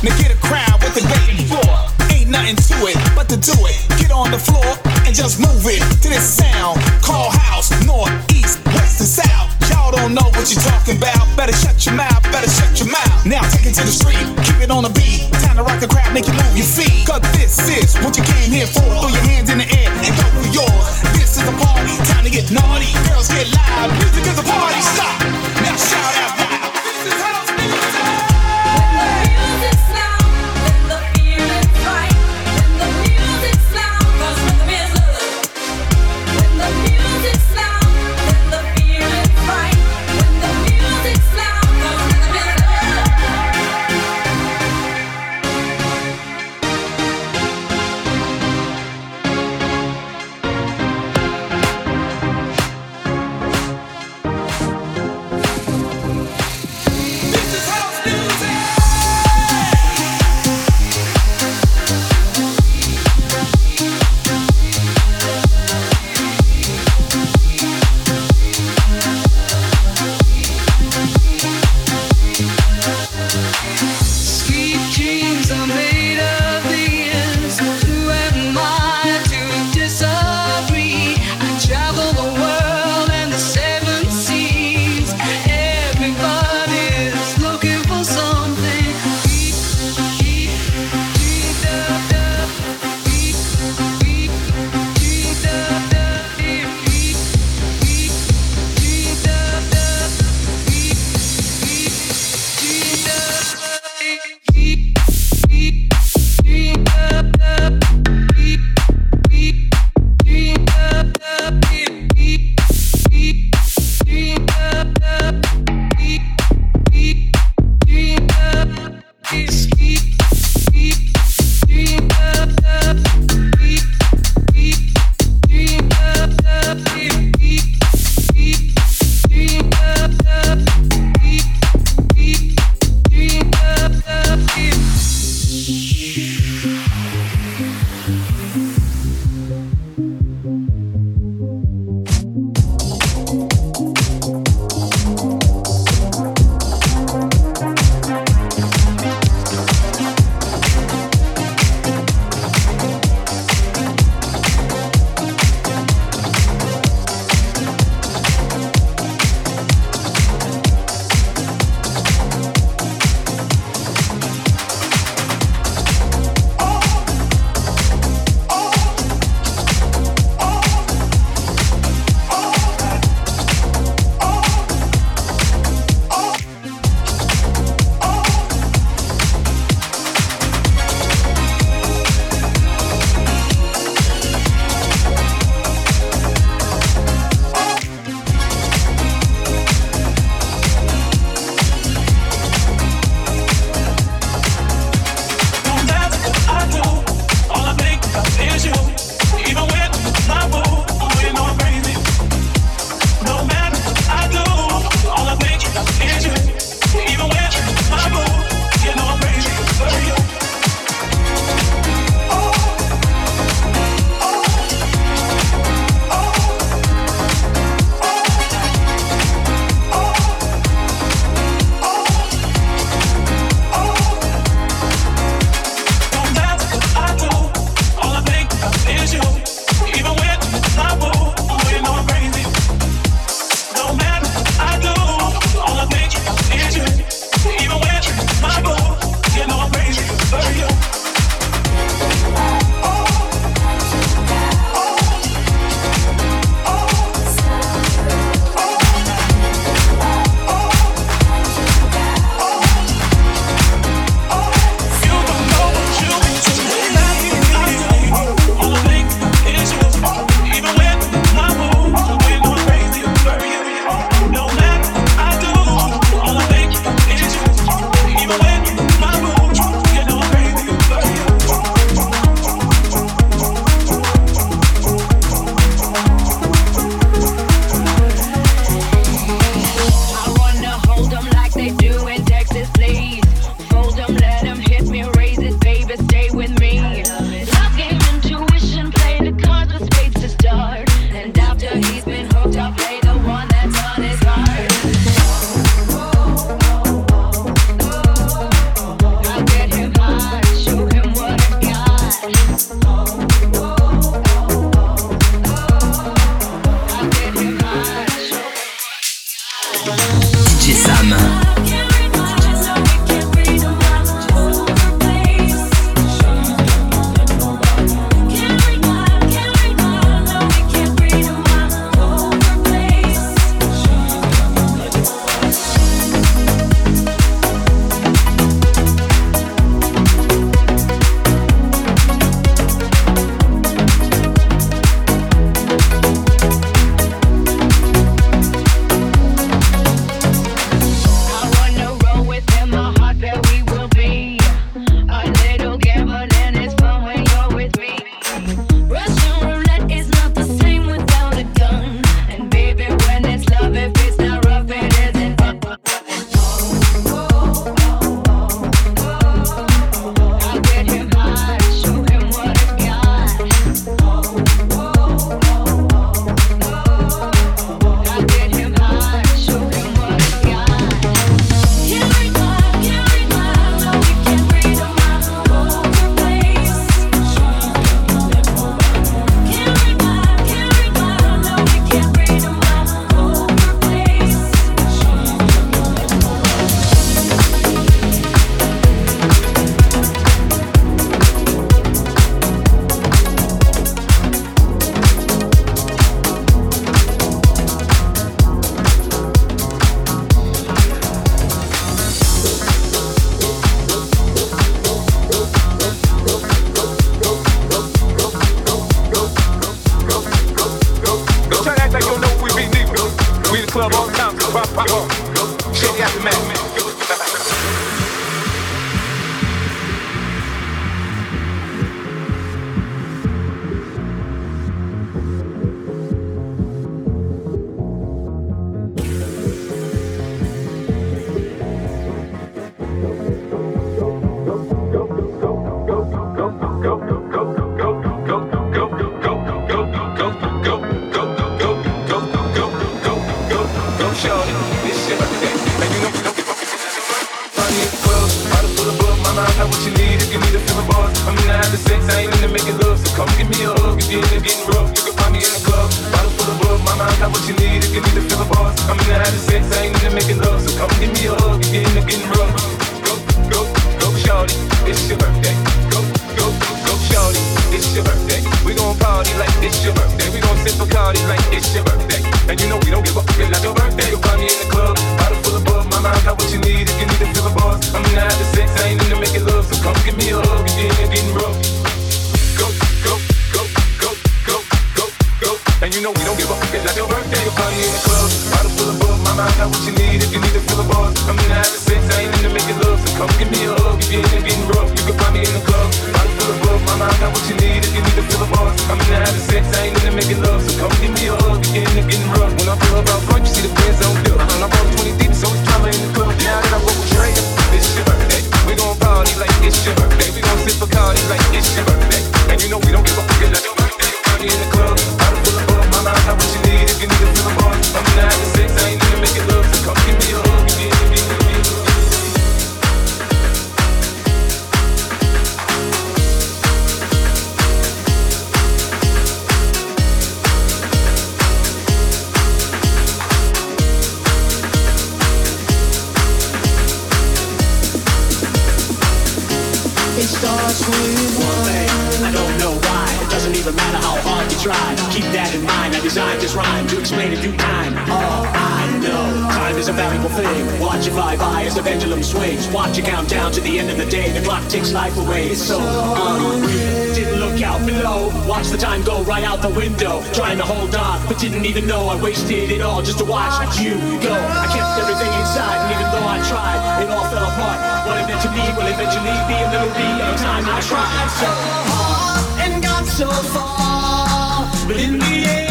Now get a crowd with the waiting for. Ain't nothing to it but to do it. Get on the floor and just move it to this sound. Call house, north, east, west, and south. Y'all don't know what you're talking about. Better shut your mouth, better shut your mouth. Now take it to the street, keep it on the beat. Time to rock the crowd, make you move your feet. Cause this is what you came here for. Throw your hands in the air and go for yours. This is a party, time to get naughty. Girls get loud, music is a party. Stop, now shout out. sex, I ain't into making love. So come give me a hug if you're into getting rough. You can find me in the club, bottle full of blood. My mind got what you need if you need to fill a bars. I'm into having sex, I ain't into making love. So come give me a hug if you're into getting rough. sex, I ain't gonna make it love. time. All I know, time is a valuable thing. Watch it fly by as the pendulum swings. Watch it count down to the end of the day. The clock takes life away. It's so unreal. Didn't look out below. Watch the time go right out the window. Trying to hold on, but didn't even know I wasted it all just to watch you go. I kept everything inside, and even though I tried, it all fell apart. What it meant to me will eventually be a little bit of time I tried so hard and got so far, but in the end.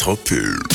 Centropole.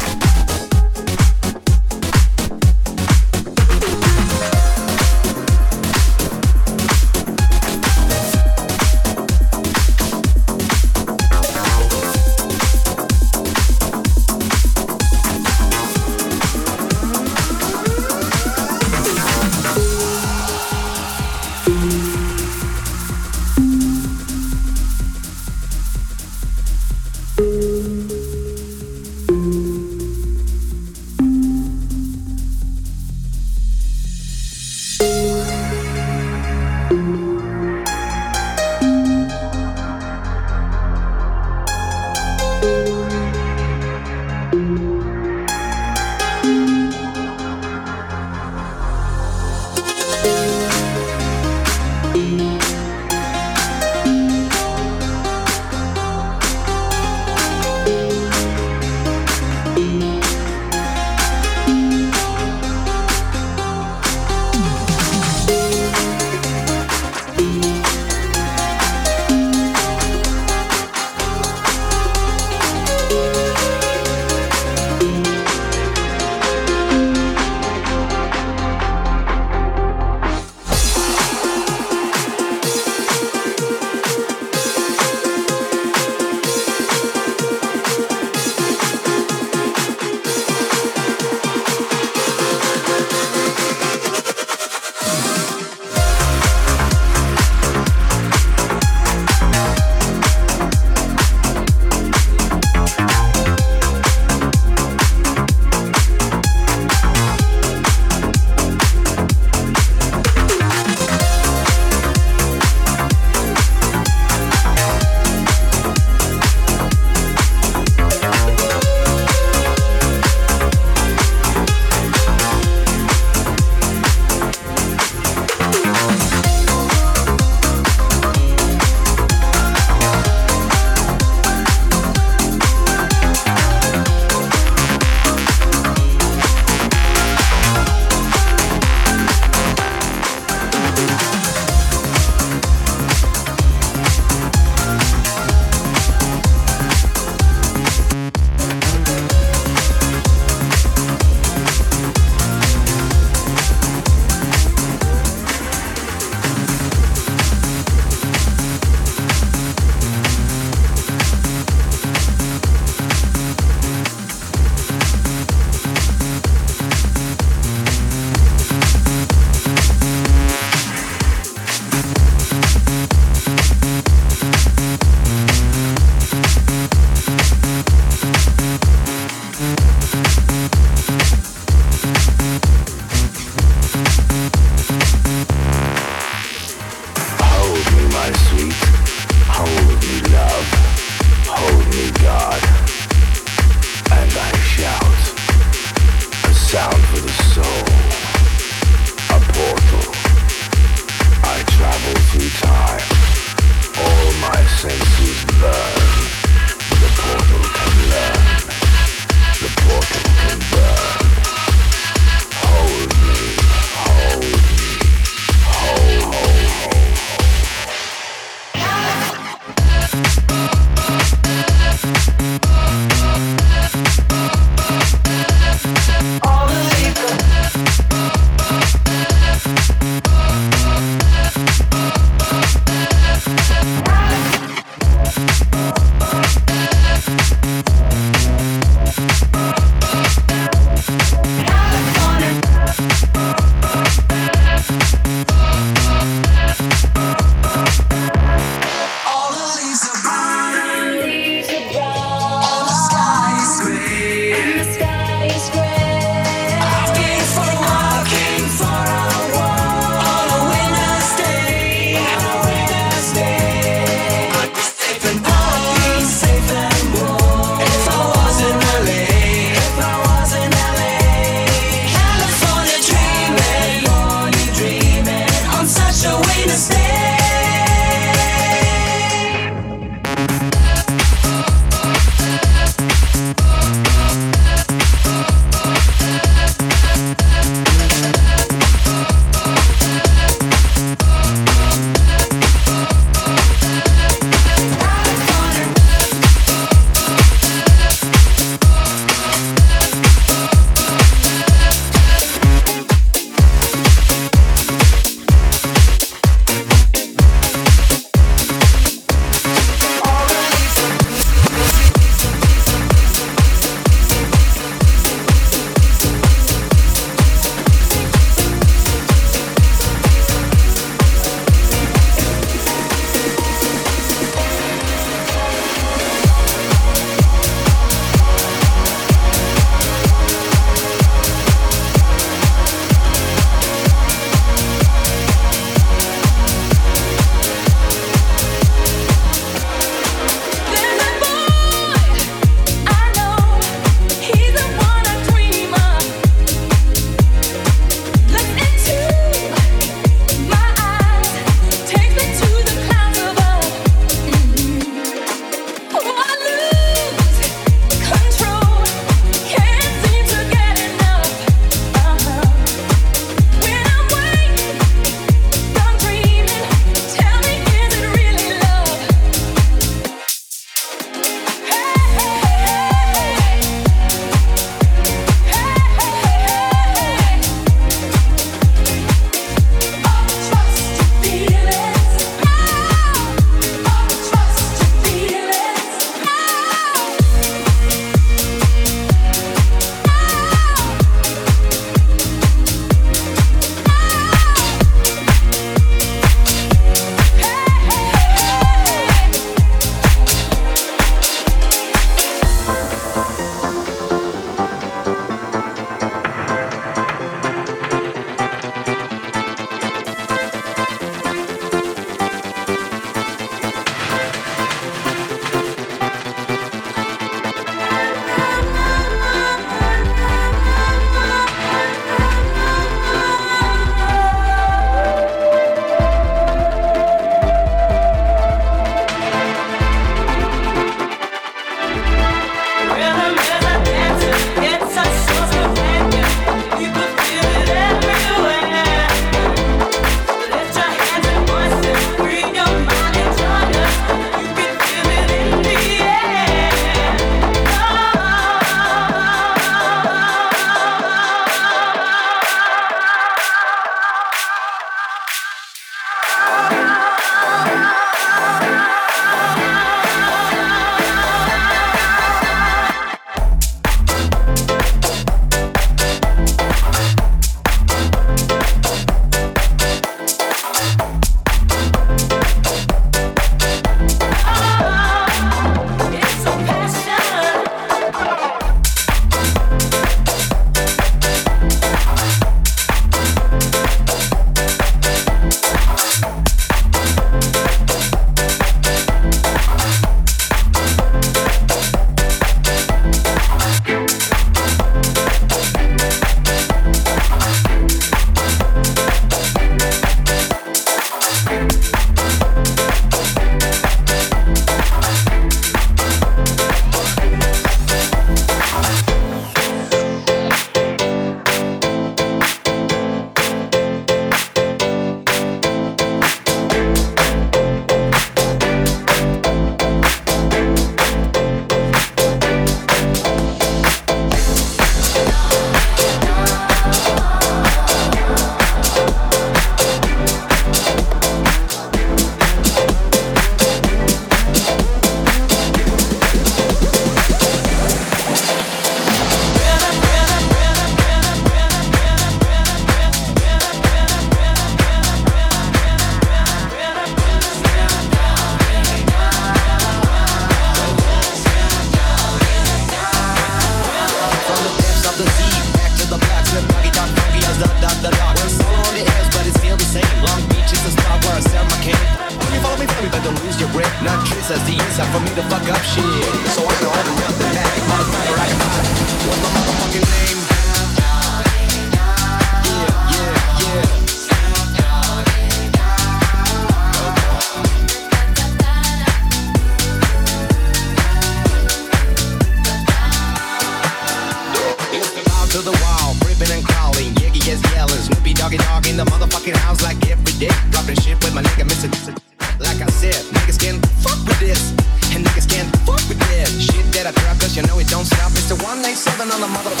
187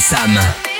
Sam.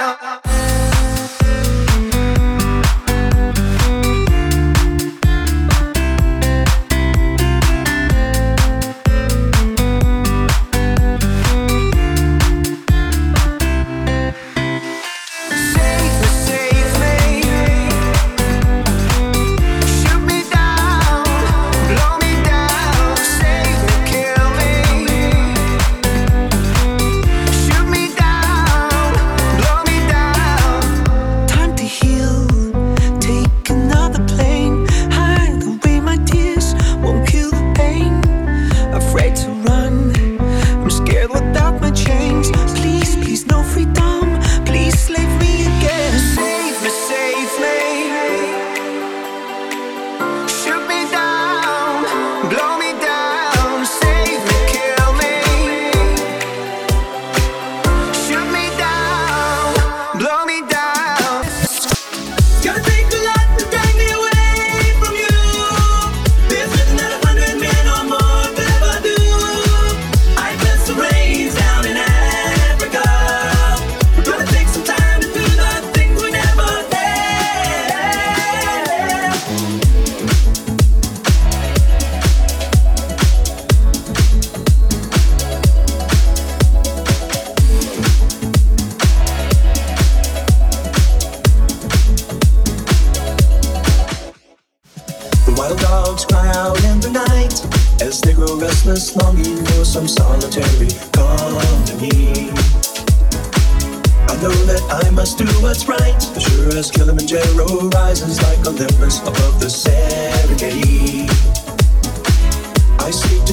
Down. Wild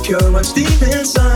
To cure deep inside,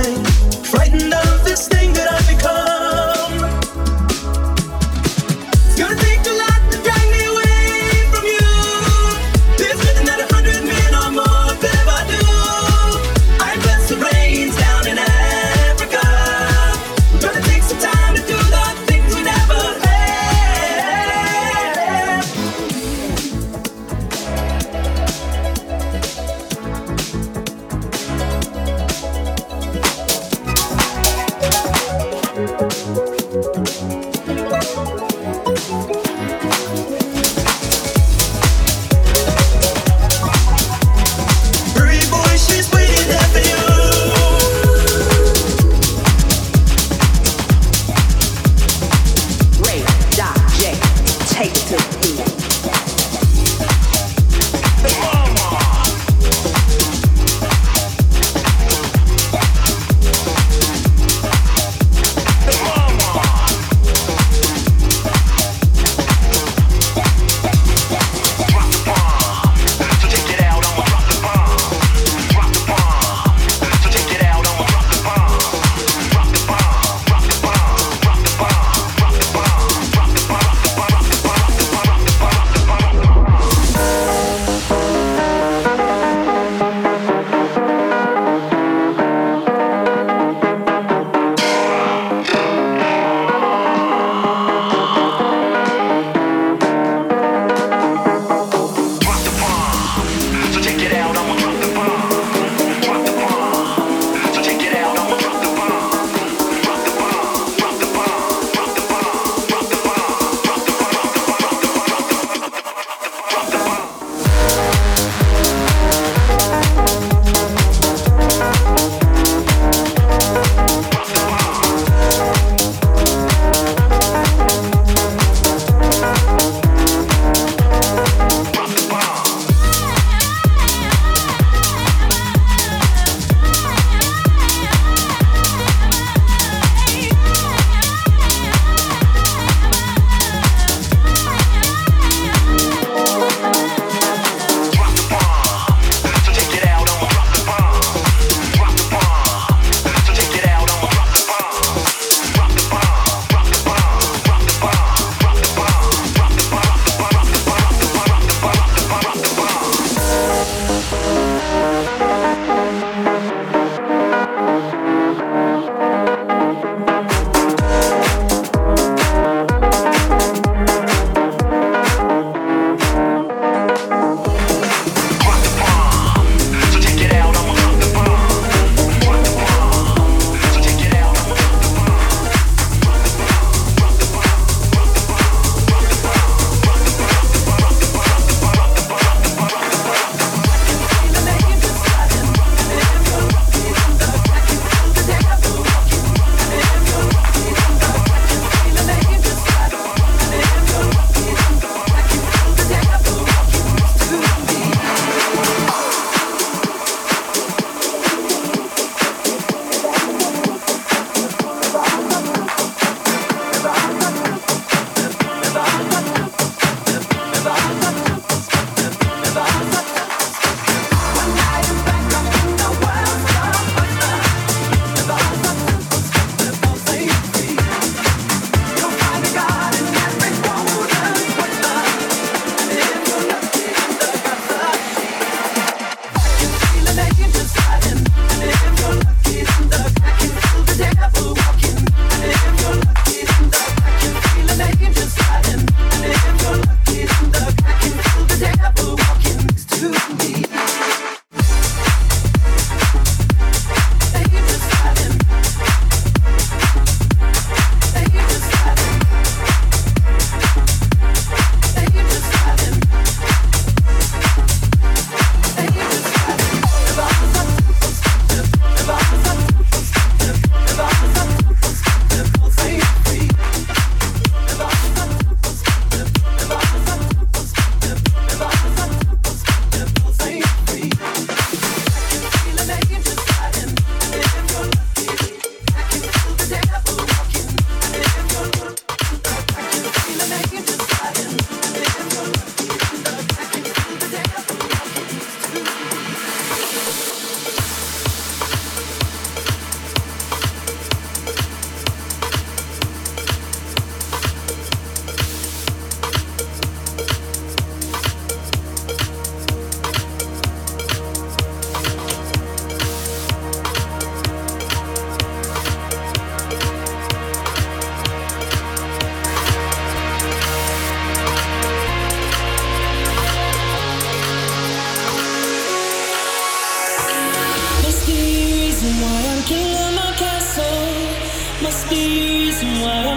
these wild